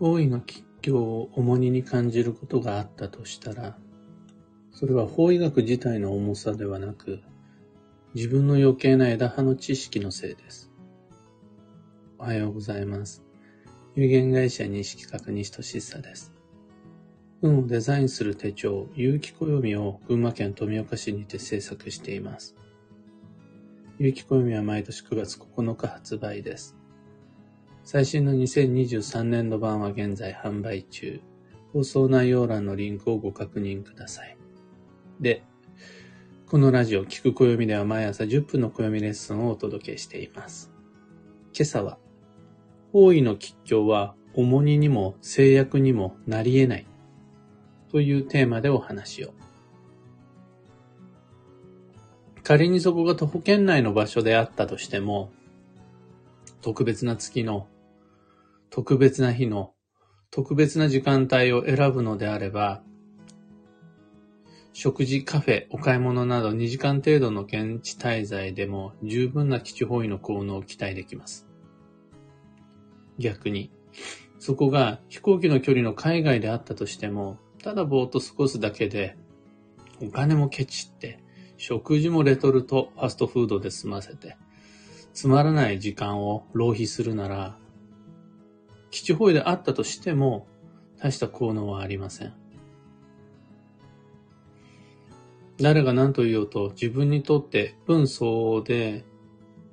大いの吉凶を重荷に感じることがあったとしたら、それは法医学自体の重さではなく、自分の余計な枝葉の知識のせいです。おはようございます。有限会社西企画西俊久です。運をデザインする手帳、有機暦を群馬県富岡市にて制作しています。有機暦は毎年9月9日発売です。最新の2023年度版は現在販売中。放送内容欄のリンクをご確認ください。で、このラジオ、聞く暦では毎朝10分の暦レッスンをお届けしています。今朝は、方位の吉祥は重荷にも制約にもなり得ないというテーマでお話を。仮にそこが徒歩圏内の場所であったとしても、特別な月の特別な日の特別な時間帯を選ぶのであれば、食事、カフェ、お買い物など2時間程度の現地滞在でも十分な基地方位の効能を期待できます。逆に、そこが飛行機の距離の海外であったとしても、ただぼーっと過ごすだけで、お金もケチって、食事もレトルト、ファストフードで済ませて、つまらない時間を浪費するなら、基地方位であったとしても、大した効能はありません。誰が何と言おうと自分にとって分相応で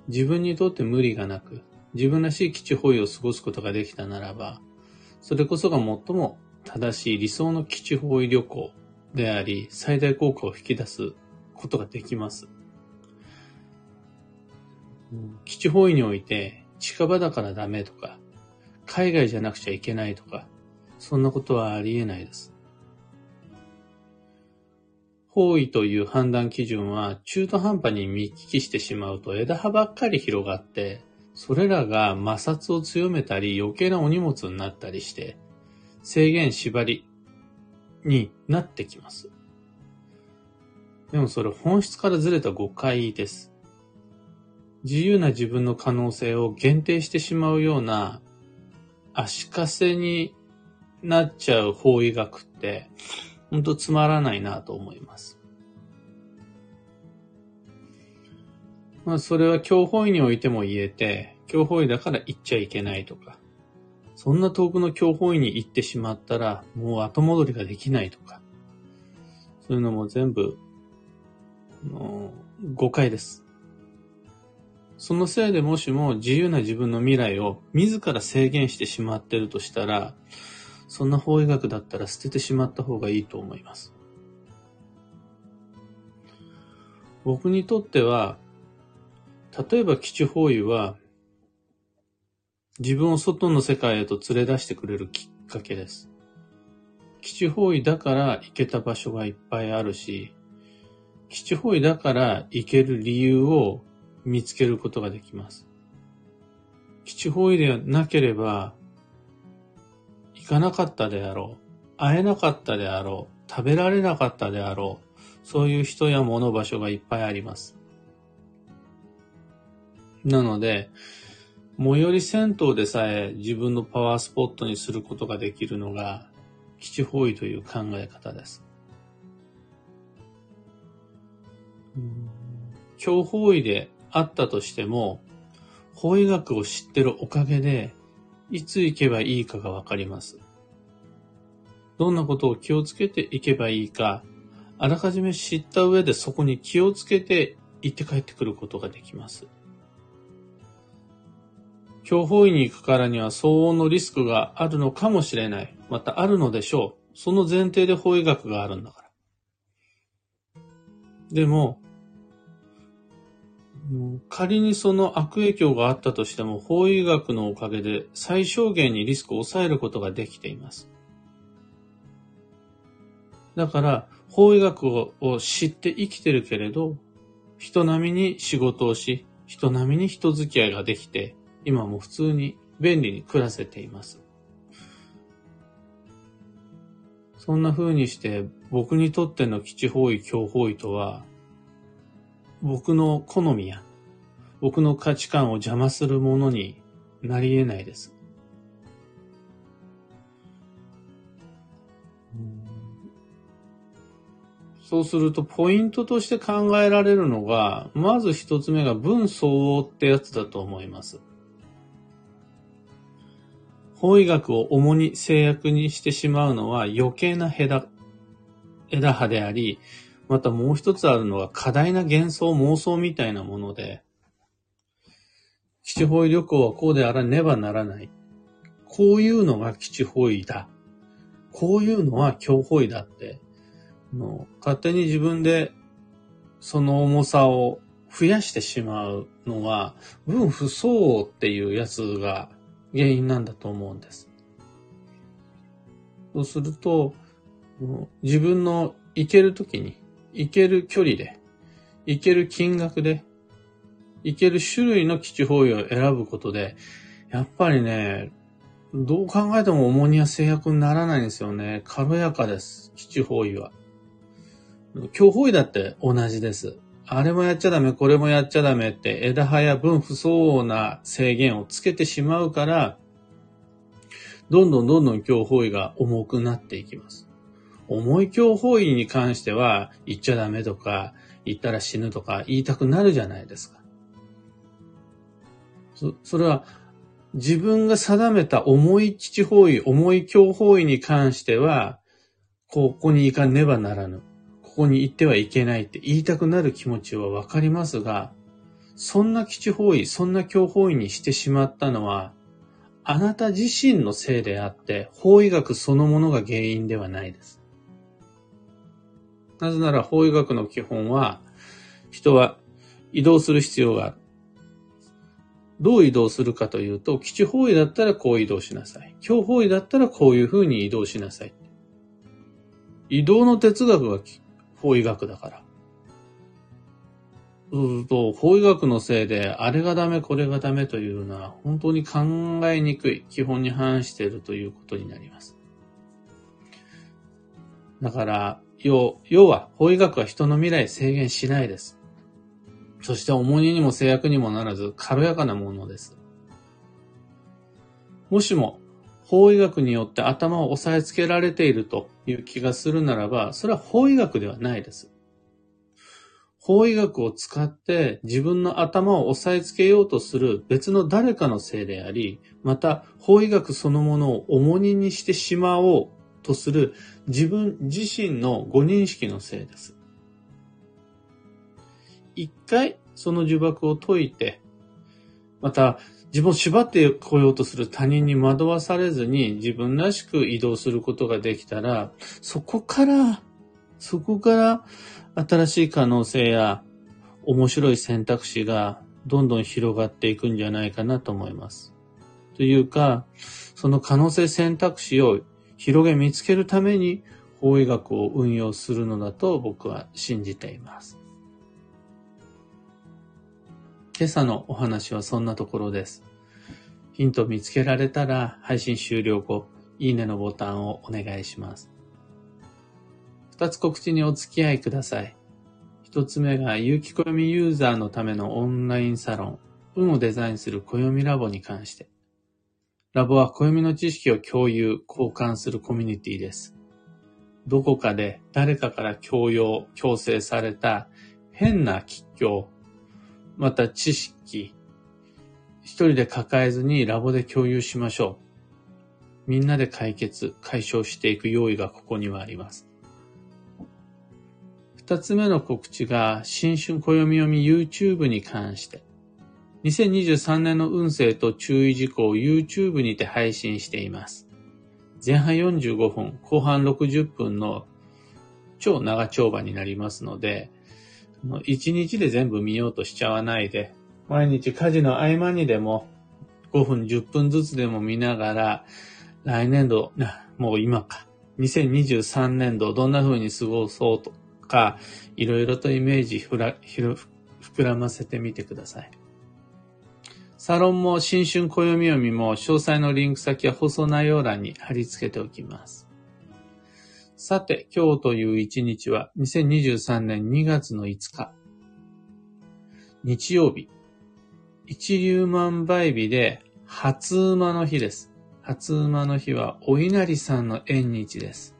自分にとって無理がなく自分らしい基地方位を過ごすことができたならばそれこそが最も正しい理想の基地方位旅行であり最大効果を引き出すことができます。基地方位において近場だからダメとか海外じゃなくちゃいけないとか、そんなことはありえないです。方位という判断基準は中途半端に見聞きしてしまうと枝葉ばっかり広がって、それらが摩擦を強めたり余計なお荷物になったりして、制限縛りになってきます。でもそれ本質からずれた誤解です。自由な自分の可能性を限定してしまうような足かせになっちゃう法医学って、ほんとつまらないなと思います。まあ、それは教法医においても言えて、教法医だから行っちゃいけないとか、そんな遠くの教法医に行ってしまったら、もう後戻りができないとか、そういうのも全部、の誤解です。そのせいでもしも自由な自分の未来を自ら制限してしまってるとしたら、そんな法医学だったら捨ててしまった方がいいと思います。僕にとっては、例えば基地法医は、自分を外の世界へと連れ出してくれるきっかけです。基地方位だから行けた場所がいっぱいあるし、基地方位だから行ける理由を見つけることができます。基地方位でなければ、行かなかったであろう、会えなかったであろう、食べられなかったであろう、そういう人や物場所がいっぱいあります。なので、最寄り銭湯でさえ自分のパワースポットにすることができるのが、基地方位という考え方です。強方位であったとしても、法医学を知ってるおかげで、いつ行けばいいかがわかります。どんなことを気をつけていけばいいか、あらかじめ知った上でそこに気をつけて行って帰ってくることができます。強法医に行くからには騒音のリスクがあるのかもしれない。またあるのでしょう。その前提で法医学があるんだから。でも、仮にその悪影響があったとしても、法医学のおかげで最小限にリスクを抑えることができています。だから、法医学を知って生きてるけれど、人並みに仕事をし、人並みに人付き合いができて、今も普通に便利に暮らせています。そんな風にして僕にとっての基地方位、強方位とは僕の好みや僕の価値観を邪魔するものになり得ないです。そうすると、ポイントとして考えられるのが、まず一つ目が文相応ってやつだと思います。法医学を主に制約にしてしまうのは余計な枝、枝葉であり、またもう一つあるのは過大な幻想妄想みたいなもので、基地方位旅行はこうであらねばならない。こういうのが基地方位だ。こういうのは強方位だって、の勝手に自分でその重さを増やしてしまうのは、分不相応っていうやつが原因なんだと思うんです。そうすると、自分の行けるときに、行ける距離で、行ける金額で、行ける種類の基地方位を選ぶことで、やっぱりね、どう考えても重荷や制約にならないんですよね。軽やかです。基地方位は。強方位だって同じです。あれもやっちゃダメ、これもやっちゃダメって枝葉や分不相応な制限をつけてしまうから、どんどんどんどん強方位が重くなっていきます。重い強方位に関しては、言っちゃダメとか、言ったら死ぬとか言いたくなるじゃないですか。そ、それは、自分が定めた重い基地方位、重い強方位に関しては、ここに行かねばならぬ。ここに行ってはいけないって言いたくなる気持ちはわかりますが、そんな基地方位、そんな強方位にしてしまったのは、あなた自身のせいであって、法医学そのものが原因ではないです。なぜなら法医学の基本は、人は移動する必要がある。どう移動するかというと、基地方位だったらこう移動しなさい。強方位だったらこういうふうに移動しなさい。移動の哲学が法医学だから。そうすると、法医学のせいで、あれがダメ、これがダメというのは、本当に考えにくい、基本に反しているということになります。だから、要、要は、法医学は人の未来制限しないです。そして重荷にも制約にもならず、軽やかなものです。もしも、法医学によって頭を押さえつけられているという気がするならば、それは法医学ではないです。法医学を使って自分の頭を押さえつけようとする別の誰かのせいであり、また法医学そのものを重荷にしてしまおうとする自分自身のご認識のせいです。一回その呪縛を解いて、また自分を縛ってこようとする他人に惑わされずに自分らしく移動することができたら、そこから、そこから新しい可能性や面白い選択肢がどんどん広がっていくんじゃないかなと思います。というか、その可能性選択肢を広げ見つけるために法医学を運用するのだと僕は信じています。今朝のお話はそんなところです。ヒント見つけられたら配信終了後、いいねのボタンをお願いします。二つ告知にお付き合いください。一つ目が、有機暦ユーザーのためのオンラインサロン、運をデザインする暦ラボに関して。ラボは暦の知識を共有、交換するコミュニティです。どこかで誰かから強要、強制された変な吉祥、また知識、一人で抱えずにラボで共有しましょう。みんなで解決、解消していく用意がここにはあります。二つ目の告知が、新春暦読み YouTube に関して。2023年の運勢と注意事項を YouTube にて配信しています。前半45分、後半60分の超長丁場になりますので、1日で全部見ようとしちゃわないで、毎日家事の合間にでも5分、10分ずつでも見ながら、来年度、もう今か、2023年度どんな風に過ごそうとか、いろいろとイメージ膨らませてみてください。サロンも新春暦読みも詳細のリンク先は放送内容欄に貼り付けておきます。さて、今日という一日は2023年2月の5日。日曜日。一粒万倍日で初馬の日です。初馬の日はお稲荷さんの縁日です。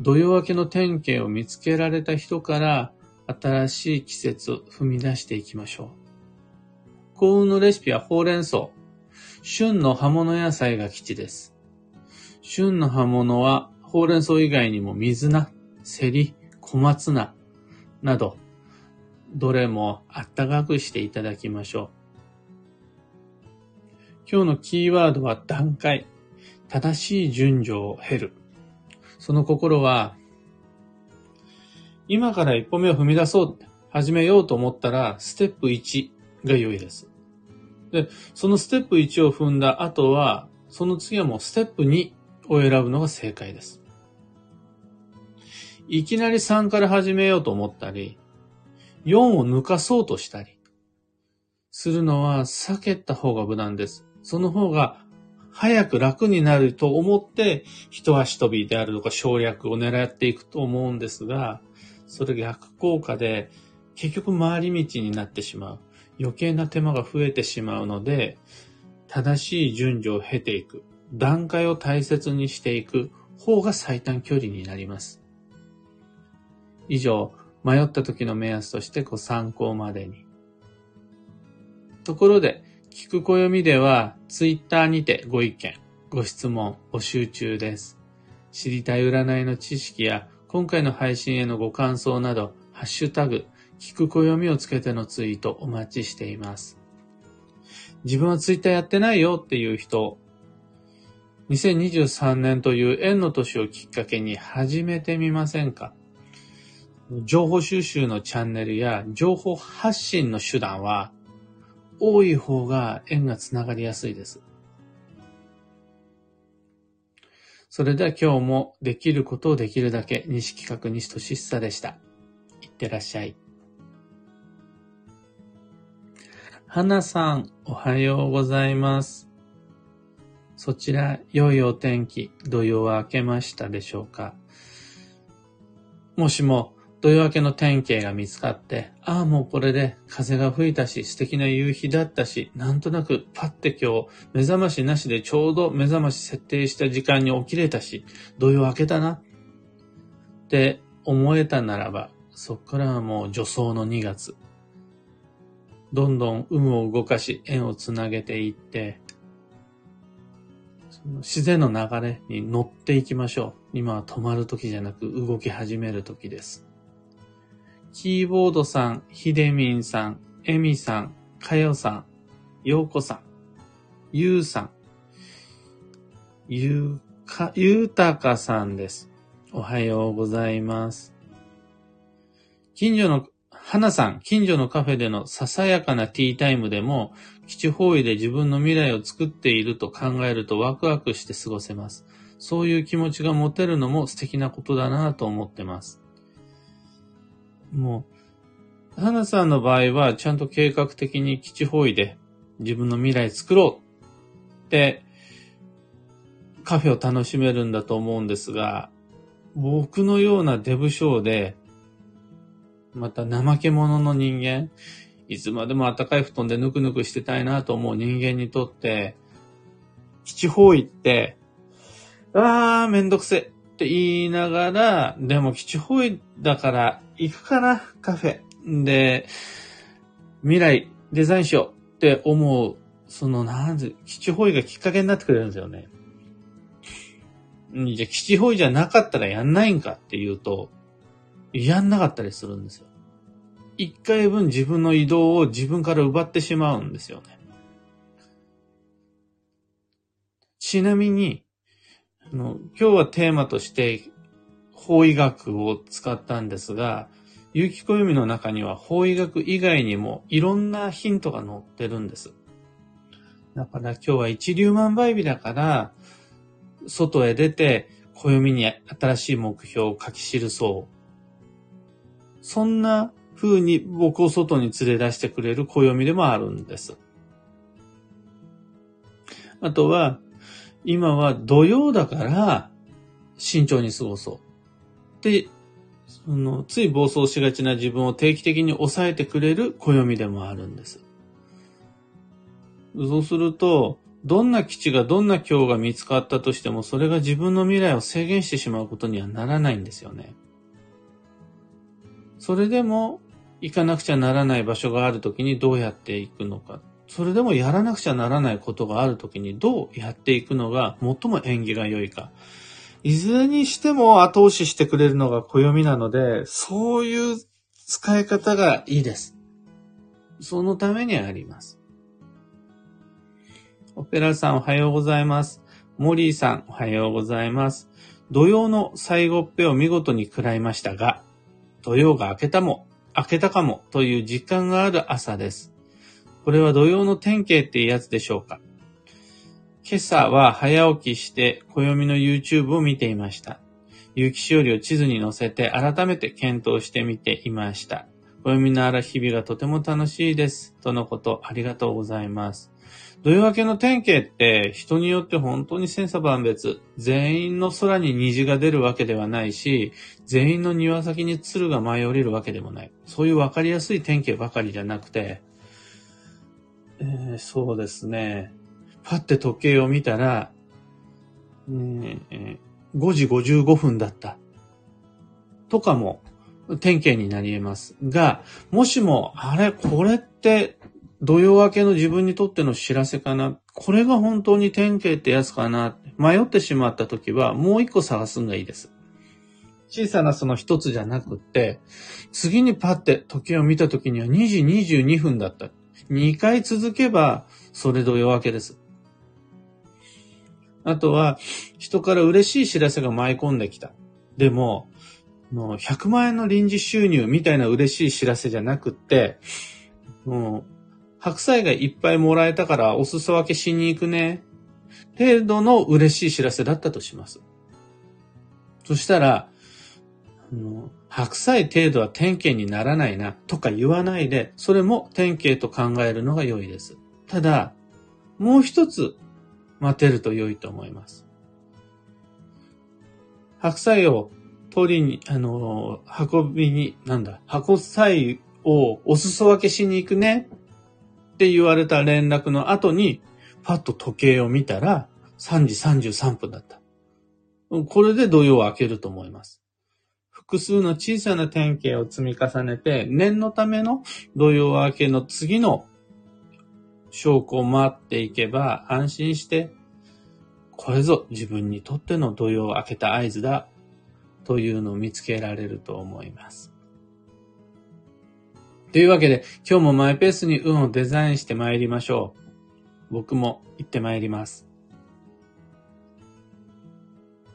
土曜明けの典型を見つけられた人から新しい季節を踏み出していきましょう。幸運のレシピはほうれん草。旬の葉物野菜が基地です。旬の葉物はほうれん草以外にも水菜、セリ、小松菜など、どれもあったかくしていただきましょう。今日のキーワードは段階。正しい順序を経る。その心は、今から一歩目を踏み出そう、始めようと思ったら、ステップ1が良いです。で、そのステップ1を踏んだ後は、その次はもうステップ2を選ぶのが正解です。いきなり3から始めようと思ったり、4を抜かそうとしたり、するのは避けた方が無難です。その方が早く楽になると思って、一足飛びであるとか省略を狙っていくと思うんですが、それ逆効果で、結局回り道になってしまう。余計な手間が増えてしまうので、正しい順序を経ていく。段階を大切にしていく方が最短距離になります。以上、迷った時の目安としてご参考までに。ところで、聞く暦では、ツイッターにてご意見、ご質問募集中です。知りたい占いの知識や、今回の配信へのご感想など、ハッシュタグ、聞く暦をつけてのツイートお待ちしています。自分はツイッターやってないよっていう人、2023年という縁の年をきっかけに始めてみませんか？情報収集のチャンネルや情報発信の手段は多い方が縁がつながりやすいです。それでは今日もできることをできるだけ西企画西俊久でした。いってらっしゃい。花さん、おはようございます。そちら、良いお天気、土曜は明けましたでしょうかもしも、土曜明けの天気が見つかって、ああ、もうこれで風が吹いたし、素敵な夕日だったし、なんとなくパッて今日、目覚ましなしでちょうど目覚まし設定した時間に起きれたし、土曜明けたな。って思えたならば、そっからはもう助走の2月。どんどん有無を動かし、円をつなげていって、自然の流れに乗っていきましょう。今は止まる時じゃなく動き始める時です。キーボードさん、ひでみんさん、えみさん、かよさん、ようこさん、ゆうさん、ゆうか、ゆうたかさんです。おはようございます。近所の、はなさん、近所のカフェでのささやかなティータイムでも、基地方位で自分の未来を作っていると考えるとワクワクして過ごせます。そういう気持ちが持てるのも素敵なことだなと思ってます。もう、花さんの場合は、ちゃんと計画的に基地方位で自分の未来作ろうって、カフェを楽しめるんだと思うんですが、僕のようなデブ症で、また怠け者の人間、いつまでも暖かい布団でぬくぬくしてたいなと思う人間にとって、基地方位って、あー、めんどくせって言いながら、でも基地方位だから行くかな、カフェ。で、未来デザインしようって思う、その、なんで、基地方位がきっかけになってくれるんですよね。じゃあ、基地方位じゃなかったらやんないんかっていうと、やんなかったりするんですよ。一回分自分の移動を自分から奪ってしまうんですよね。ちなみに、あの今日はテーマとして法医学を使ったんですが、有機暦の中には法医学以外にもいろんなヒントが載ってるんです。だから今日は一粒万倍日だから、外へ出て暦に新しい目標を書き記そう。そんな風に僕を外に連れ出してくれる暦でもあるんです。あとは、今は土曜だから慎重に過ごそう。で、その、つい暴走しがちな自分を定期的に抑えてくれる暦でもあるんです。そうすると、どんな基地がどんな今日が見つかったとしても、それが自分の未来を制限してしまうことにはならないんですよね。それでも、行かなくちゃならない場所があるときにどうやっていくのか。それでもやらなくちゃならないことがあるときにどうやっていくのが最も縁起が良いか。いずれにしても後押ししてくれるのが暦なので、そういう使い方がいいです。そのためにあります。オペラさんおはようございます。モリーさんおはようございます。土曜の最後っぺを見事に食らいましたが、土曜が明けたも、明けたかもという実感がある朝です。これは土曜の典型ってやつでしょうか今朝は早起きして暦の YouTube を見ていました。結城しおりを地図に載せて改めて検討してみていました。暦のある日々がとても楽しいです。とのこと、ありがとうございます。土曜明けの天気って人によって本当に千差万別。全員の空に虹が出るわけではないし、全員の庭先に鶴が舞い降りるわけでもない。そういうわかりやすい天気ばかりじゃなくて、えー、そうですね。パって時計を見たら、えー、5時55分だった。とかも、天気になり得ますが、もしも、あれ、これって土曜明けの自分にとっての知らせかな。これが本当に典型ってやつかな。迷ってしまった時は、もう一個探すのがいいです。小さなその一つじゃなくって、次にパッて時計を見た時には2時22分だった。2回続けば、それ土曜明けです。あとは、人から嬉しい知らせが舞い込んできた。でも、100万円の臨時収入みたいな嬉しい知らせじゃなくって、もう白菜がいっぱいもらえたからお裾分けしに行くね。程度の嬉しい知らせだったとします。そしたら、あの白菜程度は典型にならないなとか言わないで、それも典型と考えるのが良いです。ただ、もう一つ待てると良いと思います。白菜を取りに、あの、運びに、なんだ、白菜をお裾分けしに行くねって言われた連絡の後に、パッと時計を見たら、3時33分だった。これで土曜を開けると思います。複数の小さな典型を積み重ねて、念のための土曜明けの次の証拠を待っていけば安心して、これぞ自分にとっての土曜を明けた合図だというのを見つけられると思います。というわけで、今日もマイペースに運をデザインして参りましょう。僕も行って参ります。